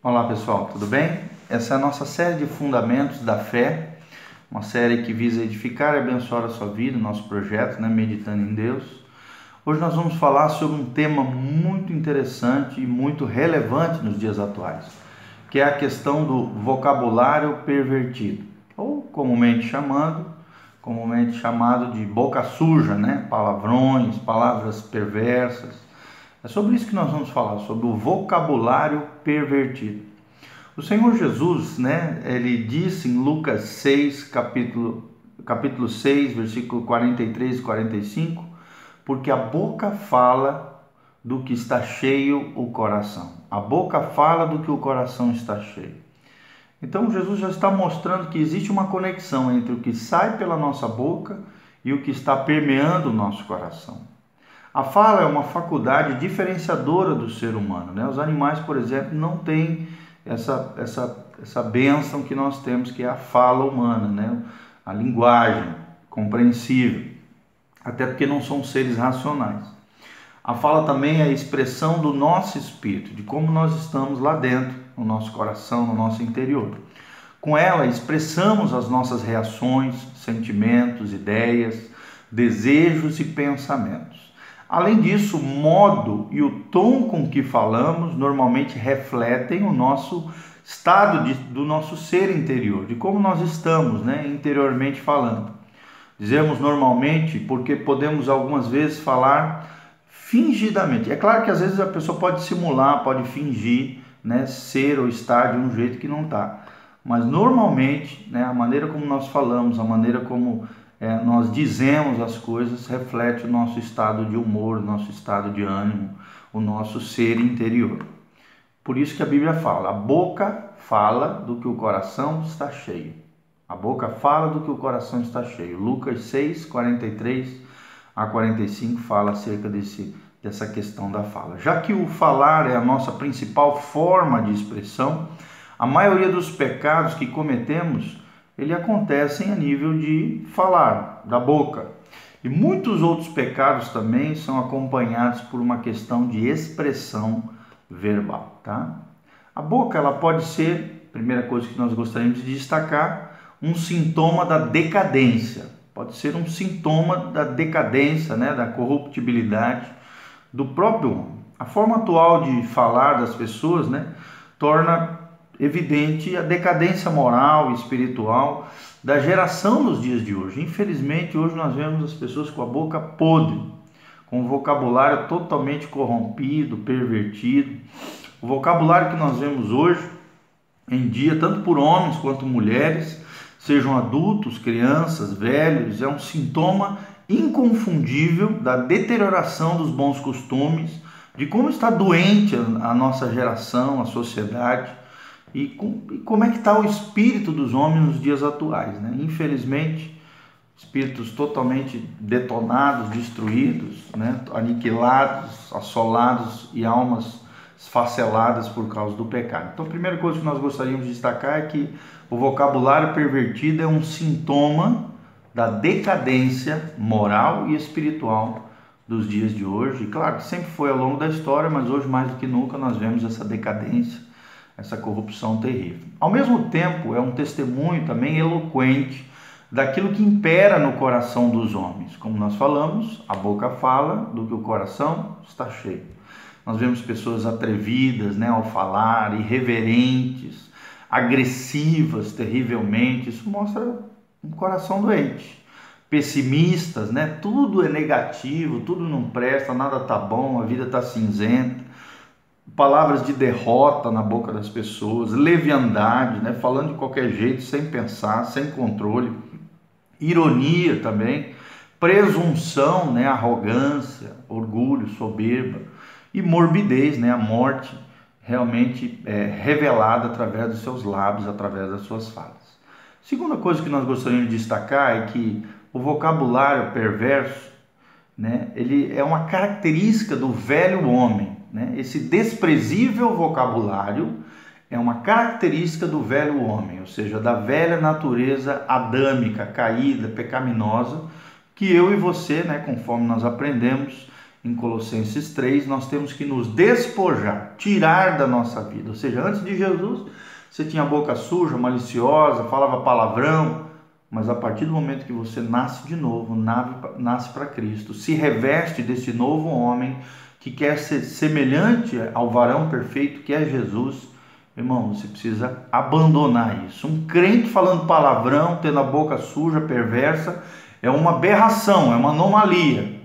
Olá pessoal, tudo bem? Essa é a nossa série de Fundamentos da Fé, uma série que visa edificar e abençoar a sua vida, nosso projeto, né? Meditando em Deus. Hoje nós vamos falar sobre um tema muito interessante e muito relevante nos dias atuais, que é a questão do vocabulário pervertido, ou comumente chamado, comumente chamado de boca suja, né? Palavrões, palavras perversas é sobre isso que nós vamos falar, sobre o vocabulário pervertido. O Senhor Jesus, né, ele disse em Lucas 6, capítulo, capítulo 6, versículo 43 e 45, porque a boca fala do que está cheio o coração. A boca fala do que o coração está cheio. Então Jesus já está mostrando que existe uma conexão entre o que sai pela nossa boca e o que está permeando o nosso coração. A fala é uma faculdade diferenciadora do ser humano. Né? Os animais, por exemplo, não têm essa, essa, essa bênção que nós temos, que é a fala humana, né? a linguagem compreensível, até porque não são seres racionais. A fala também é a expressão do nosso espírito, de como nós estamos lá dentro, no nosso coração, no nosso interior. Com ela, expressamos as nossas reações, sentimentos, ideias, desejos e pensamentos. Além disso, o modo e o tom com que falamos normalmente refletem o nosso estado de, do nosso ser interior, de como nós estamos, né, interiormente falando. Dizemos normalmente porque podemos algumas vezes falar fingidamente. É claro que às vezes a pessoa pode simular, pode fingir, né, ser ou estar de um jeito que não está. Mas normalmente, né, a maneira como nós falamos, a maneira como é, nós dizemos as coisas reflete o nosso estado de humor, o nosso estado de ânimo, o nosso ser interior. Por isso que a Bíblia fala: a boca fala do que o coração está cheio. A boca fala do que o coração está cheio. Lucas 6, 43 a 45 fala acerca desse, dessa questão da fala. Já que o falar é a nossa principal forma de expressão, a maioria dos pecados que cometemos ele acontecem a nível de falar, da boca. E muitos outros pecados também são acompanhados por uma questão de expressão verbal, tá? A boca ela pode ser, primeira coisa que nós gostaríamos de destacar, um sintoma da decadência. Pode ser um sintoma da decadência, né, da corruptibilidade do próprio homem. A forma atual de falar das pessoas, né, torna evidente a decadência moral e espiritual da geração nos dias de hoje. Infelizmente, hoje nós vemos as pessoas com a boca podre, com o vocabulário totalmente corrompido, pervertido. O vocabulário que nós vemos hoje em dia, tanto por homens quanto mulheres, sejam adultos, crianças, velhos, é um sintoma inconfundível da deterioração dos bons costumes, de como está doente a nossa geração, a sociedade e, com, e como é que está o espírito dos homens nos dias atuais. Né? Infelizmente, espíritos totalmente detonados, destruídos, né? aniquilados, assolados e almas esfaceladas por causa do pecado. Então, a primeira coisa que nós gostaríamos de destacar é que o vocabulário pervertido é um sintoma da decadência moral e espiritual dos dias de hoje. E claro que sempre foi ao longo da história, mas hoje mais do que nunca nós vemos essa decadência essa corrupção terrível. Ao mesmo tempo, é um testemunho também eloquente daquilo que impera no coração dos homens. Como nós falamos, a boca fala do que o coração está cheio. Nós vemos pessoas atrevidas né, ao falar, irreverentes, agressivas terrivelmente. Isso mostra um coração doente. Pessimistas, né? Tudo é negativo, tudo não presta, nada tá bom, a vida tá cinzenta palavras de derrota na boca das pessoas, leviandade, né? falando de qualquer jeito, sem pensar, sem controle, ironia também, presunção, né? arrogância, orgulho, soberba e morbidez, né? a morte realmente é, revelada através dos seus lábios, através das suas falas. Segunda coisa que nós gostaríamos de destacar é que o vocabulário perverso, né? ele é uma característica do velho homem, né? Esse desprezível vocabulário é uma característica do velho homem, ou seja, da velha natureza adâmica, caída, pecaminosa, que eu e você, né, conforme nós aprendemos em Colossenses 3, nós temos que nos despojar, tirar da nossa vida. Ou seja, antes de Jesus, você tinha boca suja, maliciosa, falava palavrão, mas a partir do momento que você nasce de novo, nasce para Cristo, se reveste desse novo homem que quer ser semelhante ao varão perfeito que é Jesus, irmão, você precisa abandonar isso. Um crente falando palavrão, tendo a boca suja, perversa, é uma aberração, é uma anomalia.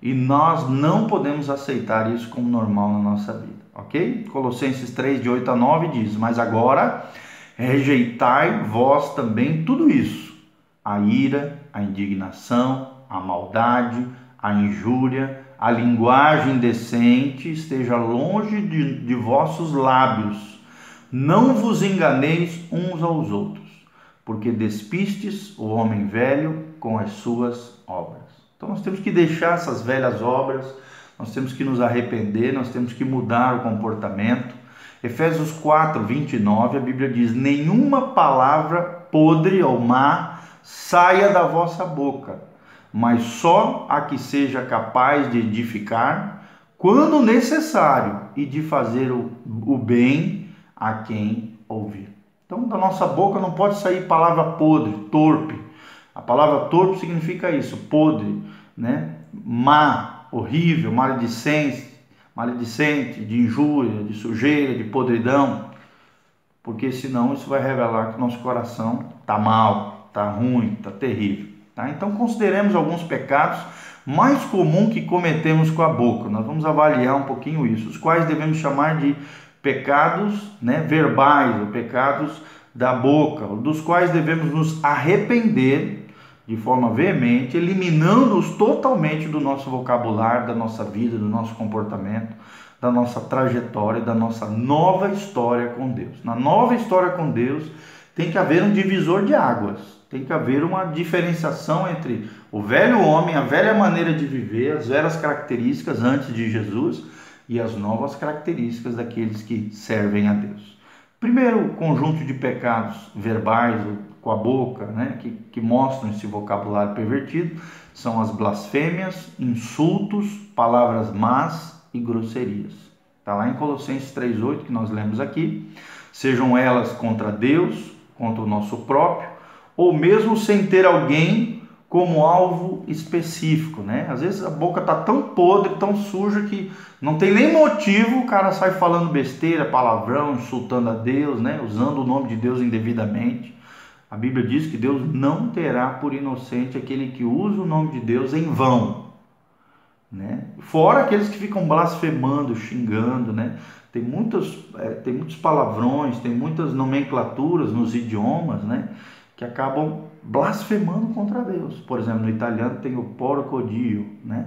E nós não podemos aceitar isso como normal na nossa vida, ok? Colossenses 3, de 8 a 9 diz: Mas agora rejeitai vós também tudo isso: a ira, a indignação, a maldade, a injúria, a linguagem decente esteja longe de, de vossos lábios. Não vos enganeis uns aos outros, porque despistes o homem velho com as suas obras. Então nós temos que deixar essas velhas obras, nós temos que nos arrepender, nós temos que mudar o comportamento. Efésios 4, 29, a Bíblia diz: Nenhuma palavra podre ou má saia da vossa boca, mas só a que seja capaz de edificar, quando necessário, e de fazer o, o bem a quem ouvir. Então, da nossa boca não pode sair palavra podre, torpe, a palavra torpe significa isso, podre, né? má, horrível, maledicente, maledicente, de injúria, de sujeira, de podridão, porque senão isso vai revelar que nosso coração está mal, está ruim, está terrível. Tá? Então consideremos alguns pecados mais comuns que cometemos com a boca. Nós vamos avaliar um pouquinho isso, os quais devemos chamar de pecados né, verbais, ou pecados da boca, dos quais devemos nos arrepender de forma veemente, eliminando-os totalmente do nosso vocabulário, da nossa vida, do nosso comportamento, da nossa trajetória, da nossa nova história com Deus. Na nova história com Deus, tem que haver um divisor de águas, tem que haver uma diferenciação entre o velho homem, a velha maneira de viver, as velhas características antes de Jesus e as novas características daqueles que servem a Deus. Primeiro conjunto de pecados verbais com a boca, né, que, que mostram esse vocabulário pervertido, são as blasfêmias, insultos, palavras más e grosserias. Está lá em Colossenses 3,8 que nós lemos aqui. Sejam elas contra Deus, contra o nosso próprio, ou mesmo sem ter alguém como alvo específico, né? Às vezes a boca tá tão podre, tão suja que não tem nem motivo, o cara sai falando besteira, palavrão, insultando a Deus, né? Usando o nome de Deus indevidamente. A Bíblia diz que Deus não terá por inocente aquele que usa o nome de Deus em vão. Né? Fora aqueles que ficam blasfemando, xingando, né? Tem, muitos, é, tem muitos palavrões, tem muitas nomenclaturas nos idiomas, né? Que acabam blasfemando contra Deus. Por exemplo, no italiano tem o porcodio, né?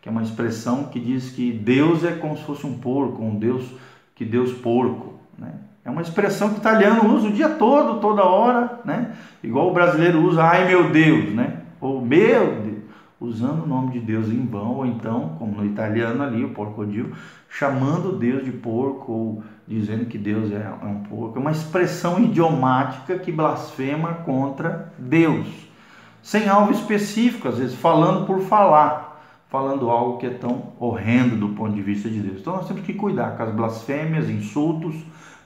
Que é uma expressão que diz que Deus é como se fosse um porco, um Deus que Deus porco, né? É uma expressão que o italiano usa o dia todo, toda hora, né? Igual o brasileiro usa, ai meu Deus, né? Ou meu Deus, usando o nome de Deus em vão, ou então, como no italiano ali, o porcodil, chamando Deus de porco, ou dizendo que Deus é, é um porco. É uma expressão idiomática que blasfema contra Deus, sem algo específico, às vezes falando por falar, falando algo que é tão horrendo do ponto de vista de Deus. Então nós temos que cuidar com as blasfêmias, insultos,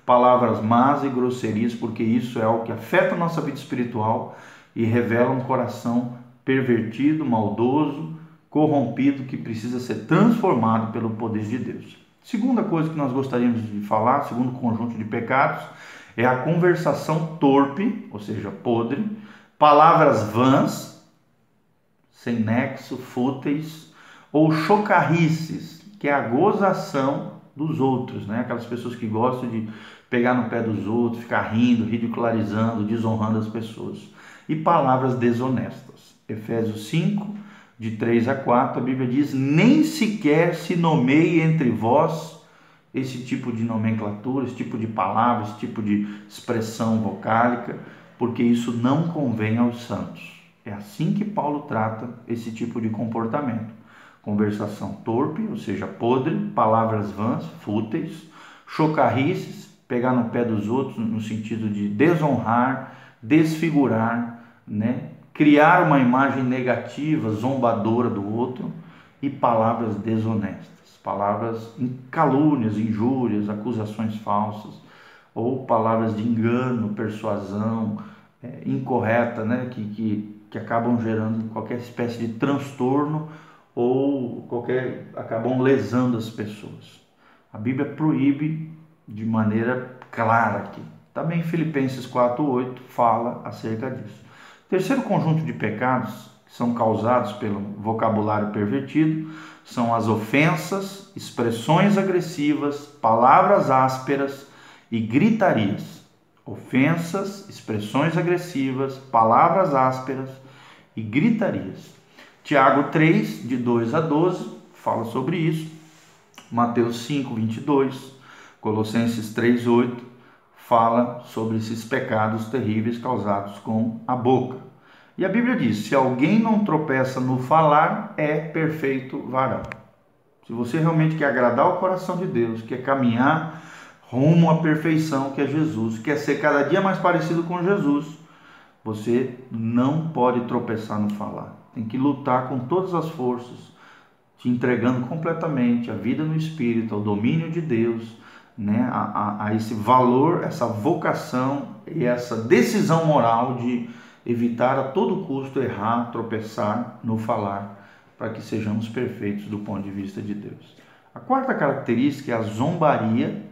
palavras más e grosserias, porque isso é algo que afeta a nossa vida espiritual e revela um coração pervertido, maldoso, corrompido, que precisa ser transformado pelo poder de Deus. Segunda coisa que nós gostaríamos de falar, segundo conjunto de pecados, é a conversação torpe, ou seja, podre, palavras vãs, sem nexo, fúteis, ou chocarrices, que é a gozação dos outros, né? Aquelas pessoas que gostam de pegar no pé dos outros, ficar rindo, ridicularizando, desonrando as pessoas. E palavras desonestas. Efésios 5, de 3 a 4, a Bíblia diz: Nem sequer se nomeie entre vós esse tipo de nomenclatura, esse tipo de palavra, esse tipo de expressão vocálica, porque isso não convém aos santos. É assim que Paulo trata esse tipo de comportamento conversação torpe, ou seja, podre, palavras vãs, fúteis, chocarrices, pegar no pé dos outros no sentido de desonrar, desfigurar, né? Criar uma imagem negativa, zombadora do outro e palavras desonestas, palavras em calúnias, injúrias, acusações falsas, ou palavras de engano, persuasão é, incorreta, né? que, que, que acabam gerando qualquer espécie de transtorno ou qualquer acabam lesando as pessoas. A Bíblia proíbe de maneira clara aqui. Também Filipenses 4:8 fala acerca disso. Terceiro conjunto de pecados que são causados pelo vocabulário pervertido são as ofensas, expressões agressivas, palavras ásperas e gritarias. Ofensas, expressões agressivas, palavras ásperas e gritarias. Tiago 3, de 2 a 12, fala sobre isso. Mateus 5, 22, Colossenses 3, 8, fala sobre esses pecados terríveis causados com a boca. E a Bíblia diz: se alguém não tropeça no falar, é perfeito varão. Se você realmente quer agradar o coração de Deus, quer caminhar rumo à perfeição que é Jesus, quer ser cada dia mais parecido com Jesus, você não pode tropeçar no falar. Tem que lutar com todas as forças, te entregando completamente a vida no Espírito, ao domínio de Deus, né? a, a, a esse valor, essa vocação e essa decisão moral de evitar a todo custo errar, tropeçar no falar, para que sejamos perfeitos do ponto de vista de Deus. A quarta característica é a zombaria,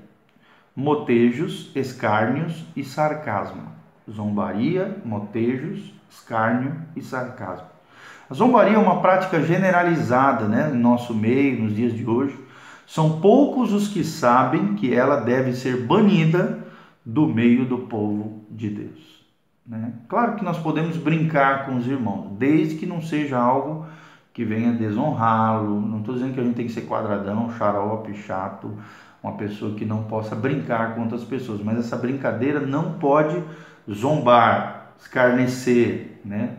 motejos, escárnios e sarcasmo. Zombaria, motejos, escárnio e sarcasmo. A zombaria é uma prática generalizada né, no nosso meio, nos dias de hoje. São poucos os que sabem que ela deve ser banida do meio do povo de Deus. Né? Claro que nós podemos brincar com os irmãos, desde que não seja algo que venha desonrá-lo. Não estou dizendo que a gente tem que ser quadradão, xarope, chato, uma pessoa que não possa brincar com outras pessoas, mas essa brincadeira não pode zombar, escarnecer, né?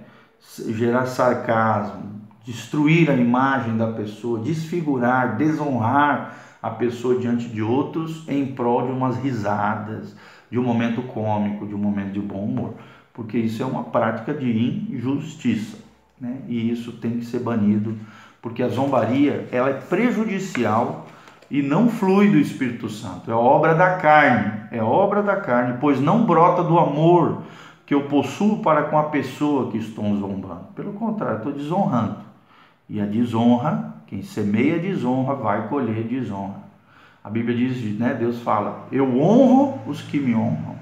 gerar sarcasmo, destruir a imagem da pessoa, desfigurar, desonrar a pessoa diante de outros em prol de umas risadas, de um momento cômico, de um momento de bom humor, porque isso é uma prática de injustiça, né? E isso tem que ser banido, porque a zombaria ela é prejudicial e não flui do Espírito Santo, é obra da carne, é obra da carne, pois não brota do amor, que eu possuo para com a pessoa que estou zombando. Pelo contrário, estou desonrando. E a desonra, quem semeia desonra, vai colher desonra. A Bíblia diz, né, Deus fala: Eu honro os que me honram,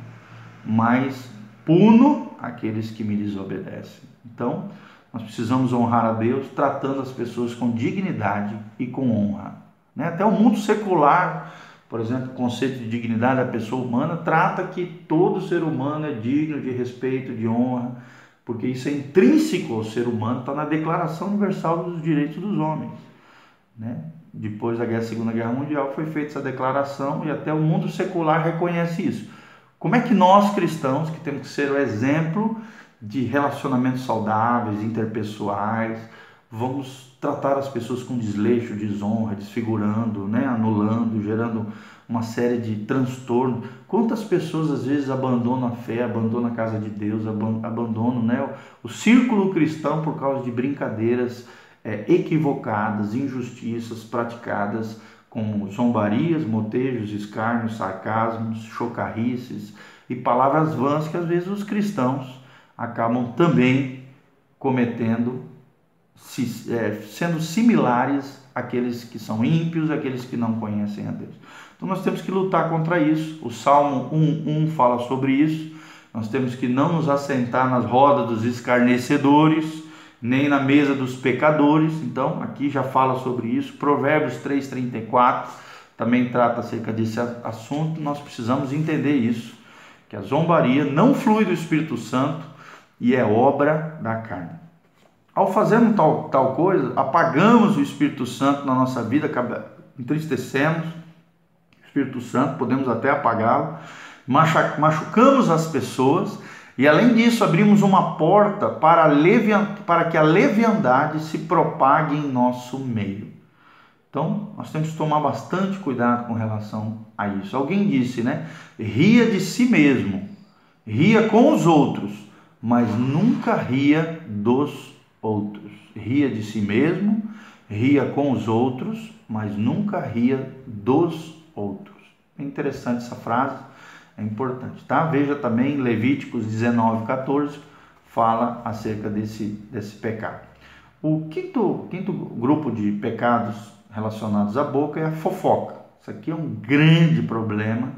mas puno aqueles que me desobedecem. Então, nós precisamos honrar a Deus tratando as pessoas com dignidade e com honra. Né? Até o mundo secular por exemplo, o conceito de dignidade da pessoa humana trata que todo ser humano é digno de respeito, de honra, porque isso é intrínseco ao ser humano, está na Declaração Universal dos Direitos dos Homens. Né? Depois da guerra, Segunda Guerra Mundial foi feita essa declaração e até o mundo secular reconhece isso. Como é que nós cristãos, que temos que ser o exemplo de relacionamentos saudáveis, interpessoais, vamos tratar as pessoas com desleixo, desonra, desfigurando, né, anulando, gerando uma série de transtornos. Quantas pessoas às vezes abandonam a fé, abandonam a casa de Deus, abandonam né, o círculo cristão por causa de brincadeiras é, equivocadas, injustiças praticadas como zombarias, motejos, escárnios, sarcasmos, chocarrices e palavras vãs que às vezes os cristãos acabam também cometendo é, sendo similares àqueles que são ímpios, àqueles que não conhecem a Deus. Então nós temos que lutar contra isso. O Salmo 1:1 fala sobre isso. Nós temos que não nos assentar nas rodas dos escarnecedores, nem na mesa dos pecadores. Então, aqui já fala sobre isso. Provérbios 3:34 também trata acerca desse assunto. Nós precisamos entender isso, que a zombaria não flui do Espírito Santo e é obra da carne. Ao fazermos tal, tal coisa, apagamos o Espírito Santo na nossa vida, entristecemos o Espírito Santo, podemos até apagá-lo, machucamos as pessoas e, além disso, abrimos uma porta para, para que a leviandade se propague em nosso meio. Então, nós temos que tomar bastante cuidado com relação a isso. Alguém disse, né? Ria de si mesmo, ria com os outros, mas nunca ria dos outros. Ria de si mesmo, ria com os outros, mas nunca ria dos outros. É interessante essa frase, é importante, tá? Veja também Levíticos 19, 14, fala acerca desse, desse pecado. O quinto, quinto grupo de pecados relacionados à boca é a fofoca. Isso aqui é um grande problema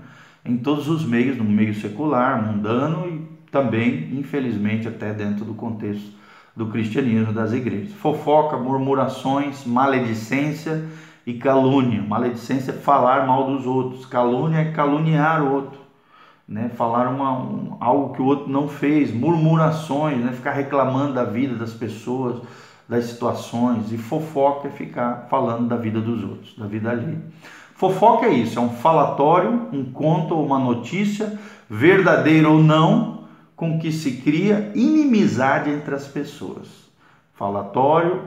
em todos os meios, no meio secular, mundano e também, infelizmente, até dentro do contexto do cristianismo das igrejas. Fofoca, murmurações, maledicência e calúnia. Maledicência é falar mal dos outros, calúnia é caluniar o outro, né? falar uma, um, algo que o outro não fez, murmurações, né? ficar reclamando da vida das pessoas, das situações, e fofoca é ficar falando da vida dos outros, da vida alheia. Fofoca é isso, é um falatório, um conto ou uma notícia, verdadeira ou não, com que se cria inimizade entre as pessoas. Falatório,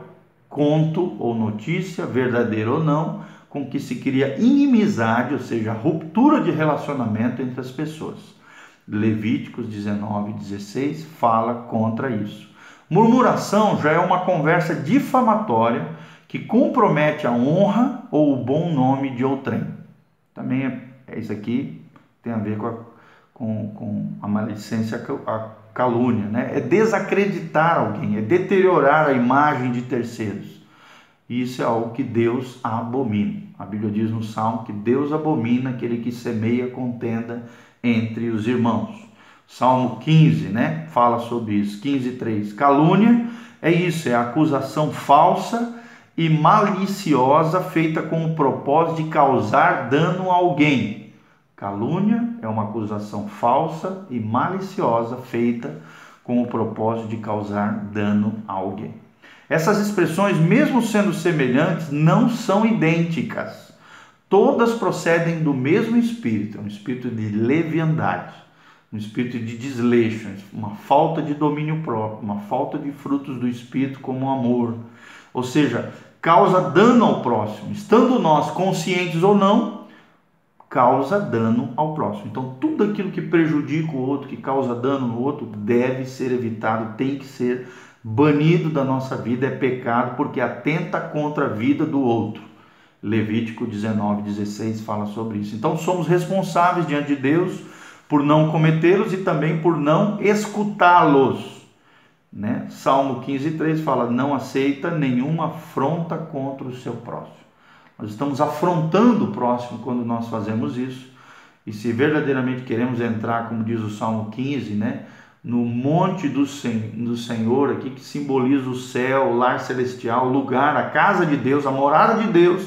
conto ou notícia, verdadeira ou não, com que se cria inimizade, ou seja, ruptura de relacionamento entre as pessoas. Levíticos 19, 16 fala contra isso. Murmuração já é uma conversa difamatória que compromete a honra ou o bom nome de outrem. Também é, é isso aqui tem a ver com a, com, com a maledicência, a calúnia, né? É desacreditar alguém, é deteriorar a imagem de terceiros. Isso é algo que Deus abomina. A Bíblia diz no Salmo que Deus abomina aquele que semeia contenda entre os irmãos. Salmo 15, né? Fala sobre isso. 15, 3. Calúnia é isso, é acusação falsa e maliciosa feita com o propósito de causar dano a alguém. Calúnia é uma acusação falsa e maliciosa feita com o propósito de causar dano a alguém. Essas expressões, mesmo sendo semelhantes, não são idênticas. Todas procedem do mesmo espírito, um espírito de leviandade, um espírito de desleixo, uma falta de domínio próprio, uma falta de frutos do espírito como o amor, ou seja, causa dano ao próximo. Estando nós conscientes ou não, causa dano ao próximo. Então, tudo aquilo que prejudica o outro, que causa dano no outro, deve ser evitado, tem que ser banido da nossa vida, é pecado porque atenta contra a vida do outro. Levítico 19, 16 fala sobre isso. Então, somos responsáveis diante de Deus por não cometê-los e também por não escutá-los. Né? Salmo 15, 3 fala: Não aceita nenhuma afronta contra o seu próximo. Nós estamos afrontando o próximo quando nós fazemos isso. E se verdadeiramente queremos entrar, como diz o Salmo 15, né, no monte do, Sen do Senhor, aqui que simboliza o céu, o lar celestial, o lugar, a casa de Deus, a morada de Deus,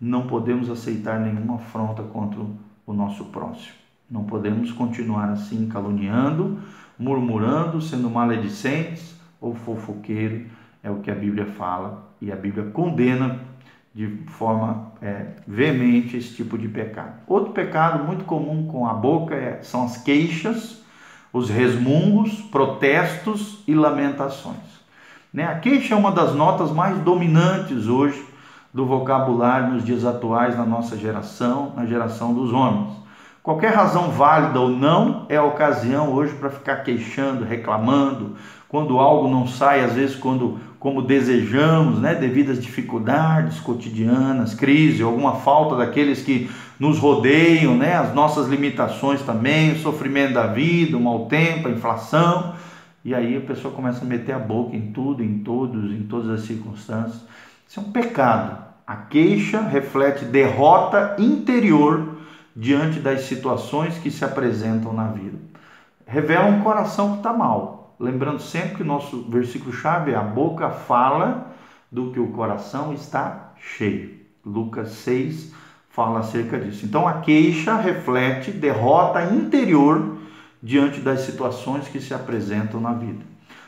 não podemos aceitar nenhuma afronta contra o nosso próximo. Não podemos continuar assim caluniando, murmurando, sendo maledicentes ou fofoqueiro, é o que a Bíblia fala e a Bíblia condena de forma é, veemente esse tipo de pecado. Outro pecado muito comum com a boca é, são as queixas, os resmungos, protestos e lamentações. Né? A queixa é uma das notas mais dominantes hoje do vocabulário nos dias atuais na nossa geração, na geração dos homens. Qualquer razão válida ou não é a ocasião hoje para ficar queixando, reclamando, quando algo não sai, às vezes quando como desejamos, né, devido às dificuldades cotidianas, crise, alguma falta daqueles que nos rodeiam, né, as nossas limitações também, o sofrimento da vida, o mau tempo, a inflação, e aí a pessoa começa a meter a boca em tudo, em todos, em todas as circunstâncias. Isso é um pecado. A queixa reflete derrota interior diante das situações que se apresentam na vida. Revela um coração que está mal. Lembrando sempre que o nosso versículo-chave é: a boca fala do que o coração está cheio. Lucas 6 fala acerca disso. Então a queixa reflete derrota interior diante das situações que se apresentam na vida.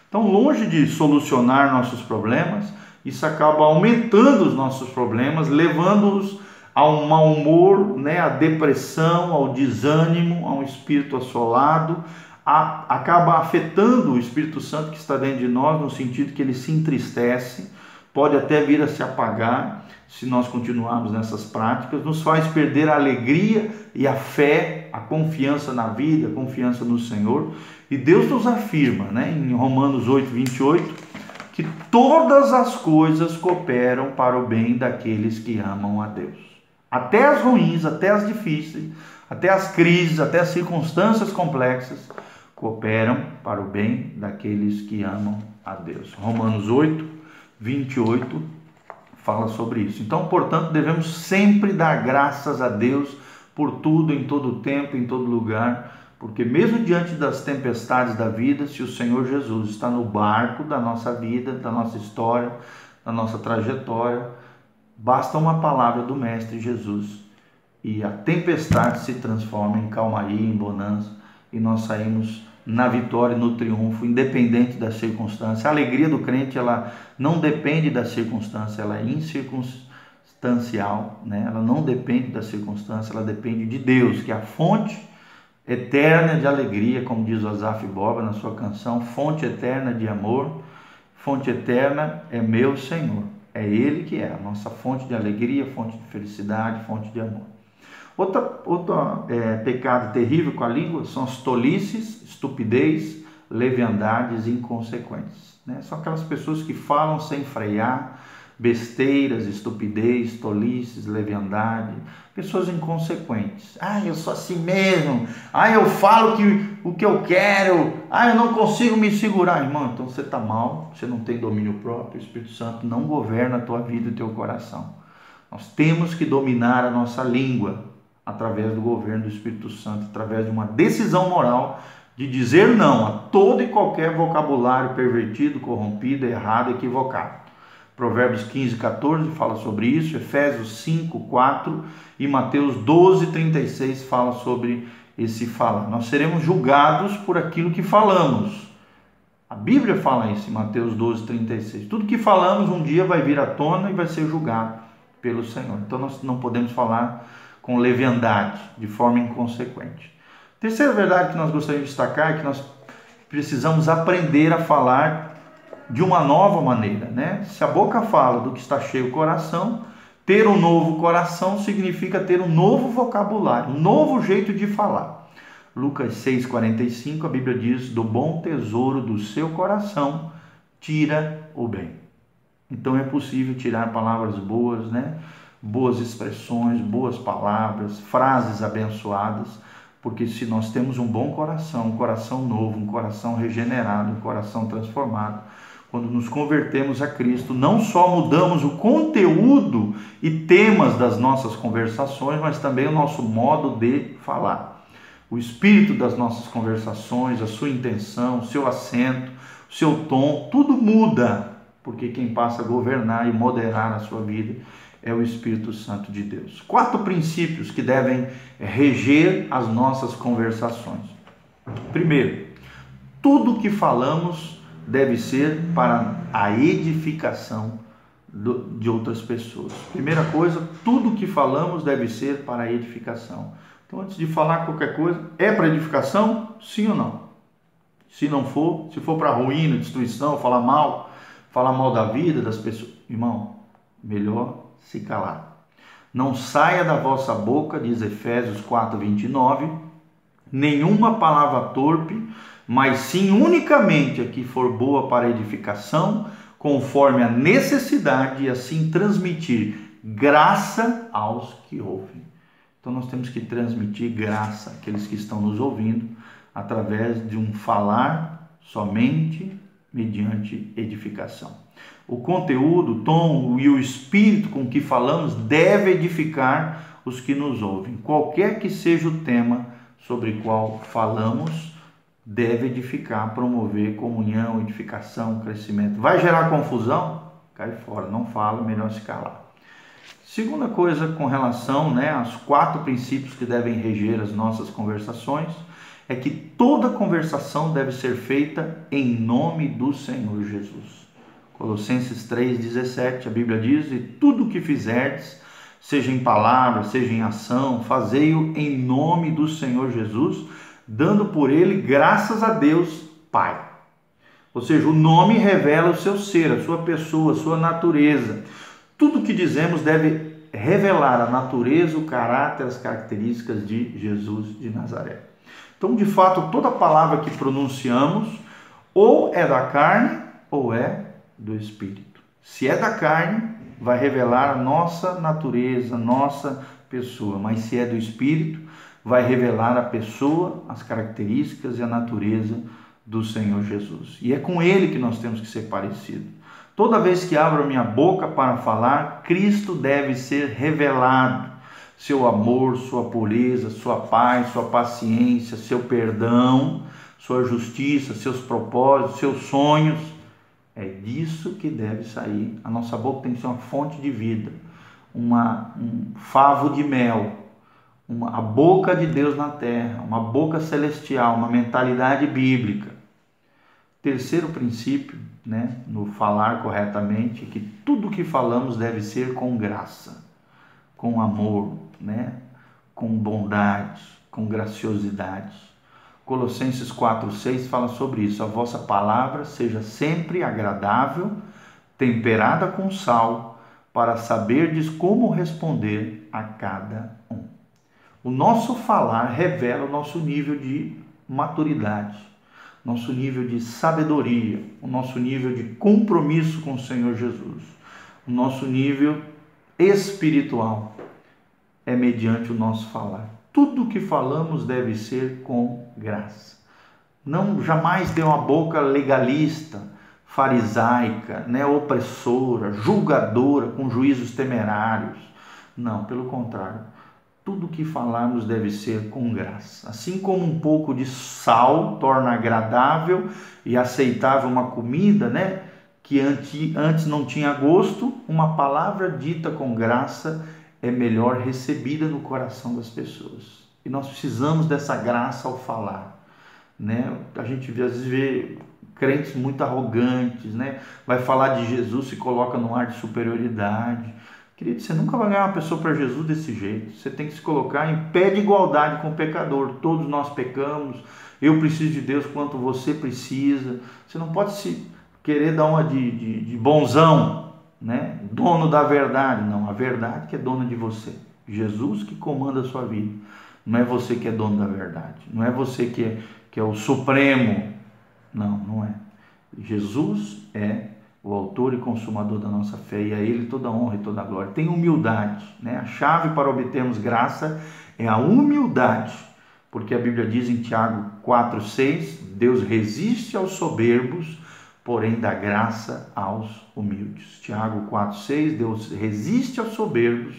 Então, longe de solucionar nossos problemas, isso acaba aumentando os nossos problemas, levando-os ao mau humor, né, à depressão, ao desânimo, a um espírito assolado, a, acaba afetando o Espírito Santo que está dentro de nós, no sentido que ele se entristece, pode até vir a se apagar se nós continuarmos nessas práticas, nos faz perder a alegria e a fé, a confiança na vida, a confiança no Senhor. E Deus nos afirma, né, em Romanos 8, 28, que todas as coisas cooperam para o bem daqueles que amam a Deus. Até as ruins, até as difíceis, até as crises, até as circunstâncias complexas cooperam para o bem daqueles que amam a Deus. Romanos 8, 28 fala sobre isso. Então, portanto, devemos sempre dar graças a Deus por tudo, em todo tempo, em todo lugar, porque mesmo diante das tempestades da vida, se o Senhor Jesus está no barco da nossa vida, da nossa história, da nossa trajetória, basta uma palavra do Mestre Jesus e a tempestade se transforma em calmaria, em bonança, e nós saímos na vitória, no triunfo, independente da circunstância. A alegria do crente, ela não depende da circunstância, ela é incircunstancial, né? Ela não depende da circunstância, ela depende de Deus, que é a fonte eterna de alegria, como diz o Azaf Boba na sua canção, fonte eterna de amor, fonte eterna é meu Senhor. É Ele que é a nossa fonte de alegria, fonte de felicidade, fonte de amor. Outro é, pecado terrível com a língua são as tolices, estupidez, leviandades inconsequências. Né? São aquelas pessoas que falam sem frear, besteiras, estupidez, tolices, leviandade, pessoas inconsequentes. Ah, eu sou assim mesmo. Ah, eu falo que, o que eu quero. Ah, eu não consigo me segurar. Irmão, então você está mal, você não tem domínio próprio, o Espírito Santo não governa a tua vida e o teu coração. Nós temos que dominar a nossa língua através do governo do Espírito Santo, através de uma decisão moral de dizer não a todo e qualquer vocabulário pervertido, corrompido, errado, equivocado. Provérbios 15, 14 fala sobre isso, Efésios 5, 4 e Mateus 12, 36 fala sobre esse falar. Nós seremos julgados por aquilo que falamos. A Bíblia fala isso em Mateus 12, 36. Tudo que falamos um dia vai vir à tona e vai ser julgado pelo Senhor. Então nós não podemos falar com leviandade, de forma inconsequente. Terceira verdade que nós gostaríamos de destacar é que nós precisamos aprender a falar de uma nova maneira, né? Se a boca fala do que está cheio o coração, ter um novo coração significa ter um novo vocabulário, um novo jeito de falar. Lucas 6:45, a Bíblia diz: "Do bom tesouro do seu coração tira o bem". Então é possível tirar palavras boas, né? Boas expressões, boas palavras, frases abençoadas, porque se nós temos um bom coração, um coração novo, um coração regenerado, um coração transformado, quando nos convertemos a Cristo, não só mudamos o conteúdo e temas das nossas conversações, mas também o nosso modo de falar. O espírito das nossas conversações, a sua intenção, o seu acento, o seu tom, tudo muda, porque quem passa a governar e moderar a sua vida é o Espírito Santo de Deus. Quatro princípios que devem reger as nossas conversações. Primeiro, tudo que falamos deve ser para a edificação de outras pessoas. Primeira coisa, tudo que falamos deve ser para a edificação. Então, antes de falar qualquer coisa, é para edificação? Sim ou não? Se não for, se for para ruína, destruição, falar mal, falar mal da vida das pessoas, irmão, melhor se calar. Não saia da vossa boca, diz Efésios 4, 29, nenhuma palavra torpe, mas sim unicamente a que for boa para edificação, conforme a necessidade, e assim transmitir graça aos que ouvem. Então nós temos que transmitir graça àqueles que estão nos ouvindo através de um falar somente mediante edificação. O conteúdo, o tom e o espírito com que falamos deve edificar os que nos ouvem. Qualquer que seja o tema sobre o qual falamos, deve edificar, promover comunhão, edificação, crescimento. Vai gerar confusão? Cai fora, não fala, melhor se calar. Segunda coisa com relação né, aos quatro princípios que devem reger as nossas conversações é que toda conversação deve ser feita em nome do Senhor Jesus. Colossenses 3,17, a Bíblia diz: E tudo o que fizerdes, seja em palavra, seja em ação, fazei-o em nome do Senhor Jesus, dando por ele graças a Deus Pai. Ou seja, o nome revela o seu ser, a sua pessoa, a sua natureza. Tudo que dizemos deve revelar a natureza, o caráter, as características de Jesus de Nazaré. Então, de fato, toda palavra que pronunciamos ou é da carne ou é do Espírito. Se é da carne, vai revelar a nossa natureza, nossa pessoa, mas se é do Espírito, vai revelar a pessoa, as características e a natureza do Senhor Jesus. E é com Ele que nós temos que ser parecidos. Toda vez que abro minha boca para falar, Cristo deve ser revelado. Seu amor, sua pureza, sua paz, sua paciência, seu perdão, sua justiça, seus propósitos, seus sonhos. É disso que deve sair. A nossa boca tem que ser uma fonte de vida, uma, um favo de mel, uma, a boca de Deus na terra, uma boca celestial, uma mentalidade bíblica. Terceiro princípio, né, no falar corretamente, que tudo que falamos deve ser com graça, com amor, né, com bondade, com graciosidade. Colossenses 4:6 fala sobre isso. A vossa palavra seja sempre agradável, temperada com sal, para saberdes como responder a cada um. O nosso falar revela o nosso nível de maturidade nosso nível de sabedoria, o nosso nível de compromisso com o Senhor Jesus, o nosso nível espiritual é mediante o nosso falar. Tudo que falamos deve ser com graça. Não jamais ter uma boca legalista, farisaica, né, opressora, julgadora, com juízos temerários. Não, pelo contrário tudo que falarmos deve ser com graça. Assim como um pouco de sal torna agradável e aceitável uma comida, né? Que antes não tinha gosto, uma palavra dita com graça é melhor recebida no coração das pessoas. E nós precisamos dessa graça ao falar, né? A gente às vezes vê crentes muito arrogantes, né? Vai falar de Jesus se coloca num ar de superioridade Querido, você nunca vai ganhar uma pessoa para Jesus desse jeito. Você tem que se colocar em pé de igualdade com o pecador. Todos nós pecamos. Eu preciso de Deus quanto você precisa. Você não pode se querer dar uma de, de, de bonzão, né? Dono da verdade. Não, a verdade que é dona de você. Jesus que comanda a sua vida. Não é você que é dono da verdade. Não é você que é, que é o supremo. Não, não é. Jesus é o autor e consumador da nossa fé, e a Ele toda honra e toda glória. Tem humildade, né? A chave para obtermos graça é a humildade, porque a Bíblia diz em Tiago 4,6: Deus resiste aos soberbos, porém dá graça aos humildes. Tiago 4,6: Deus resiste aos soberbos,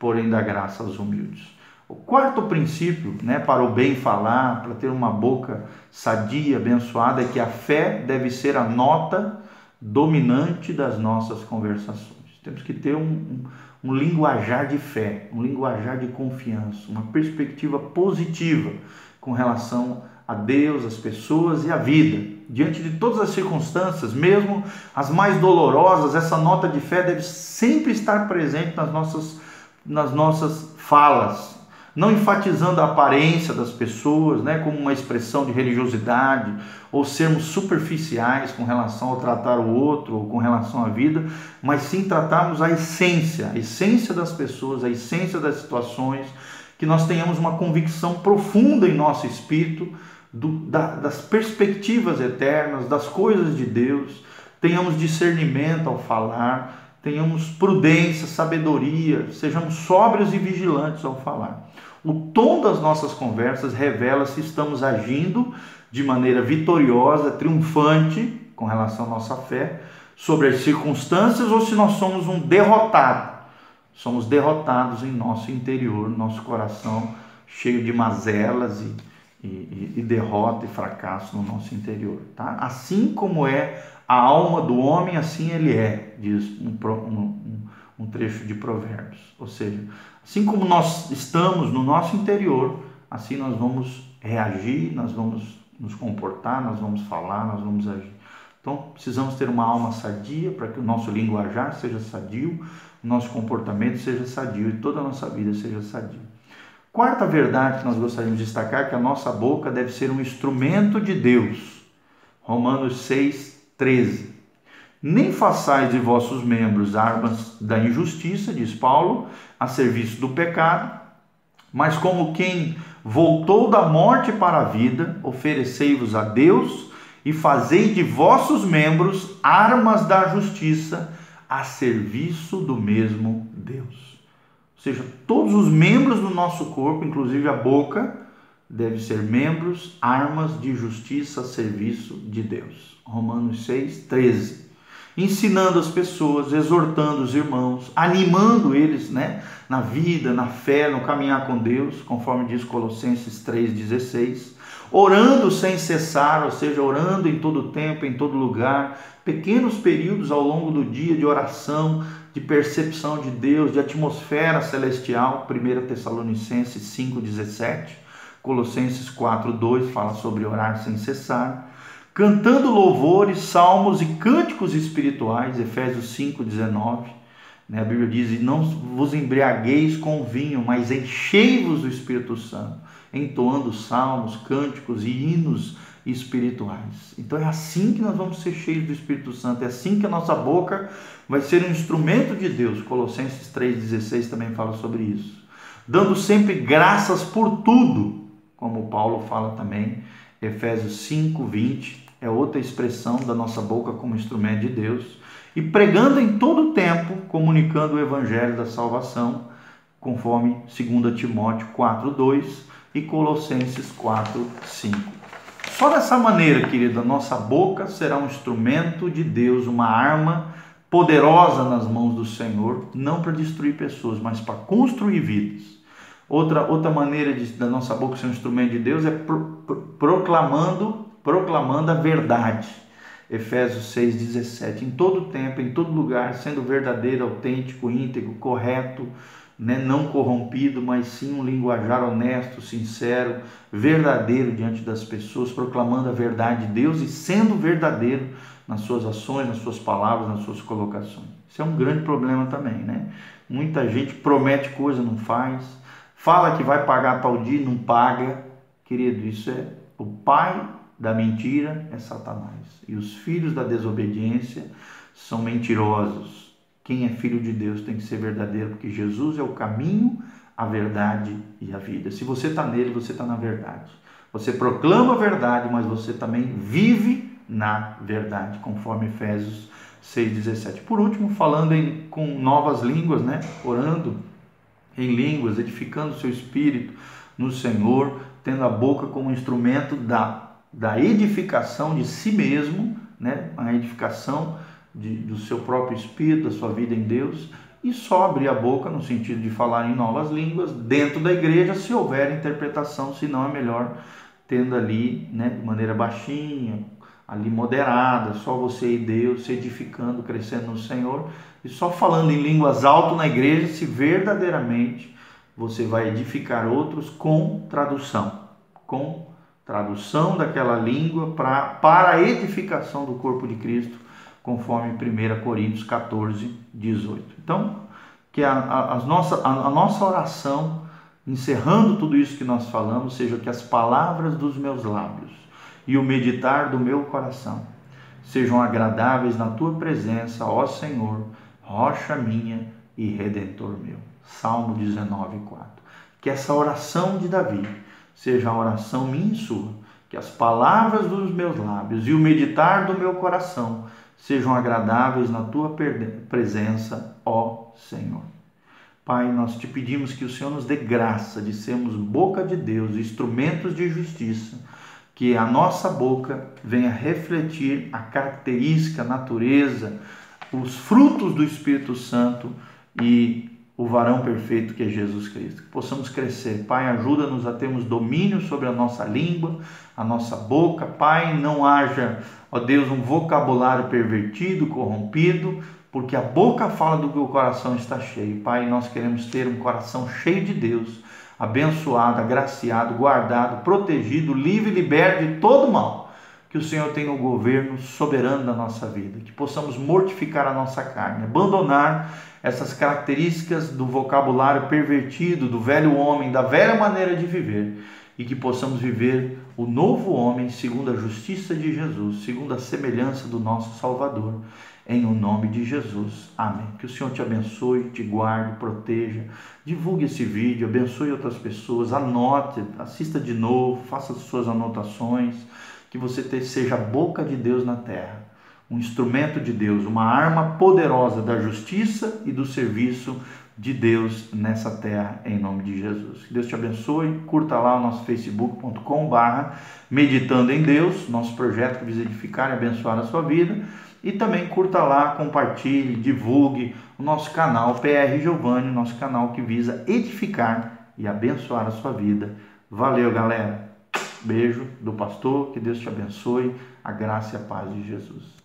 porém dá graça aos humildes. O quarto princípio, né, para o bem falar, para ter uma boca sadia, abençoada, é que a fé deve ser a nota dominante das nossas conversações. Temos que ter um, um, um, linguajar de fé, um linguajar de confiança, uma perspectiva positiva com relação a Deus, as pessoas e a vida. Diante de todas as circunstâncias, mesmo as mais dolorosas, essa nota de fé deve sempre estar presente nas nossas, nas nossas falas, não enfatizando a aparência das pessoas, né, como uma expressão de religiosidade, ou sermos superficiais com relação ao tratar o outro ou com relação à vida, mas sim tratarmos a essência, a essência das pessoas, a essência das situações, que nós tenhamos uma convicção profunda em nosso espírito do, da, das perspectivas eternas, das coisas de Deus, tenhamos discernimento ao falar, tenhamos prudência, sabedoria, sejamos sóbrios e vigilantes ao falar. O tom das nossas conversas revela se estamos agindo de maneira vitoriosa, triunfante com relação à nossa fé sobre as circunstâncias ou se nós somos um derrotado. Somos derrotados em nosso interior, nosso coração cheio de mazelas e, e, e derrota e fracasso no nosso interior. Tá? Assim como é a alma do homem, assim ele é, diz um, um, um trecho de Provérbios. Ou seja, assim como nós estamos no nosso interior, assim nós vamos reagir, nós vamos nos comportar, nós vamos falar, nós vamos agir. Então, precisamos ter uma alma sadia para que o nosso linguajar seja sadio, o nosso comportamento seja sadio e toda a nossa vida seja sadia. Quarta verdade que nós gostaríamos de destacar é que a nossa boca deve ser um instrumento de Deus. Romanos 6, 13. Nem façais de vossos membros armas da injustiça, diz Paulo, a serviço do pecado, mas como quem voltou da morte para a vida, oferecei-vos a Deus e fazei de vossos membros armas da justiça a serviço do mesmo Deus. Seja, todos os membros do nosso corpo, inclusive a boca, devem ser membros, armas de justiça serviço de Deus. Romanos 6, 13. Ensinando as pessoas, exortando os irmãos, animando eles né, na vida, na fé, no caminhar com Deus, conforme diz Colossenses 3,16 orando sem cessar, ou seja, orando em todo tempo, em todo lugar, pequenos períodos ao longo do dia de oração, de percepção de Deus, de atmosfera celestial, 1 Tessalonicenses 5,17, Colossenses 4,2 fala sobre orar sem cessar, cantando louvores, salmos e cânticos espirituais, Efésios 5,19, né? A Bíblia diz: Não vos embriagueis com vinho, mas enchei-vos do Espírito Santo, entoando salmos, cânticos e hinos espirituais. Então é assim que nós vamos ser cheios do Espírito Santo, é assim que a nossa boca vai ser um instrumento de Deus. Colossenses 3,16 também fala sobre isso. Dando sempre graças por tudo, como Paulo fala também, Efésios 5:20 é outra expressão da nossa boca como instrumento de Deus e pregando em todo o tempo, comunicando o evangelho da salvação, conforme 2 Timóteo 4:2 e Colossenses 4:5. Só dessa maneira, querida, nossa boca será um instrumento de Deus, uma arma poderosa nas mãos do Senhor, não para destruir pessoas, mas para construir vidas. Outra, outra maneira de, da nossa boca ser um instrumento de Deus é pro, pro, proclamando, proclamando a verdade Efésios 6,17. Em todo tempo, em todo lugar, sendo verdadeiro, autêntico, íntegro, correto, né? não corrompido, mas sim um linguajar honesto, sincero, verdadeiro diante das pessoas, proclamando a verdade de Deus e sendo verdadeiro nas suas ações, nas suas palavras, nas suas colocações. Isso é um grande problema também, né? Muita gente promete coisa, não faz, fala que vai pagar tal dia, não paga. Querido, isso é o pai da mentira é Satanás. E os filhos da desobediência são mentirosos. Quem é filho de Deus tem que ser verdadeiro, porque Jesus é o caminho, a verdade e a vida. Se você está nele, você está na verdade. Você proclama a verdade, mas você também vive na verdade, conforme Efésios 6,17. Por último, falando em, com novas línguas, né? orando em línguas, edificando seu espírito no Senhor, tendo a boca como instrumento da da edificação de si mesmo, né? a edificação de, do seu próprio espírito, da sua vida em Deus, e só abrir a boca no sentido de falar em novas línguas dentro da igreja, se houver interpretação, se não é melhor tendo ali, né, de maneira baixinha, ali moderada, só você e Deus se edificando, crescendo no Senhor, e só falando em línguas alto na igreja, se verdadeiramente você vai edificar outros com tradução, com tradução daquela língua pra, para a edificação do corpo de Cristo, conforme 1 Coríntios 14, 18. Então, que a, a, a, nossa, a, a nossa oração, encerrando tudo isso que nós falamos, seja que as palavras dos meus lábios e o meditar do meu coração sejam agradáveis na tua presença, ó Senhor, rocha minha e redentor meu. Salmo 19, 4. Que essa oração de Davi seja a oração minha e sua, que as palavras dos meus lábios e o meditar do meu coração sejam agradáveis na tua presença, ó Senhor. Pai, nós te pedimos que o Senhor nos dê graça de sermos boca de Deus, instrumentos de justiça, que a nossa boca venha refletir a característica, a natureza, os frutos do Espírito Santo e o varão perfeito que é Jesus Cristo. Que possamos crescer. Pai, ajuda-nos a termos domínio sobre a nossa língua, a nossa boca. Pai, não haja, ó Deus, um vocabulário pervertido, corrompido, porque a boca fala do que o coração está cheio. Pai, nós queremos ter um coração cheio de Deus, abençoado, agraciado, guardado, protegido, livre e liberto de todo mal. Que o Senhor tenha o governo soberano da nossa vida, que possamos mortificar a nossa carne, abandonar essas características do vocabulário pervertido, do velho homem, da velha maneira de viver, e que possamos viver o novo homem segundo a justiça de Jesus, segundo a semelhança do nosso Salvador. Em o nome de Jesus. Amém. Que o Senhor te abençoe, te guarde, proteja. Divulgue esse vídeo, abençoe outras pessoas, anote, assista de novo, faça as suas anotações que você seja a boca de Deus na terra, um instrumento de Deus, uma arma poderosa da justiça e do serviço de Deus nessa terra, em nome de Jesus. Que Deus te abençoe. Curta lá o nosso facebook.com barra Meditando em Deus, nosso projeto que visa edificar e abençoar a sua vida. E também curta lá, compartilhe, divulgue o nosso canal PR Giovanni, nosso canal que visa edificar e abençoar a sua vida. Valeu, galera. Beijo do pastor, que Deus te abençoe, a graça e a paz de Jesus.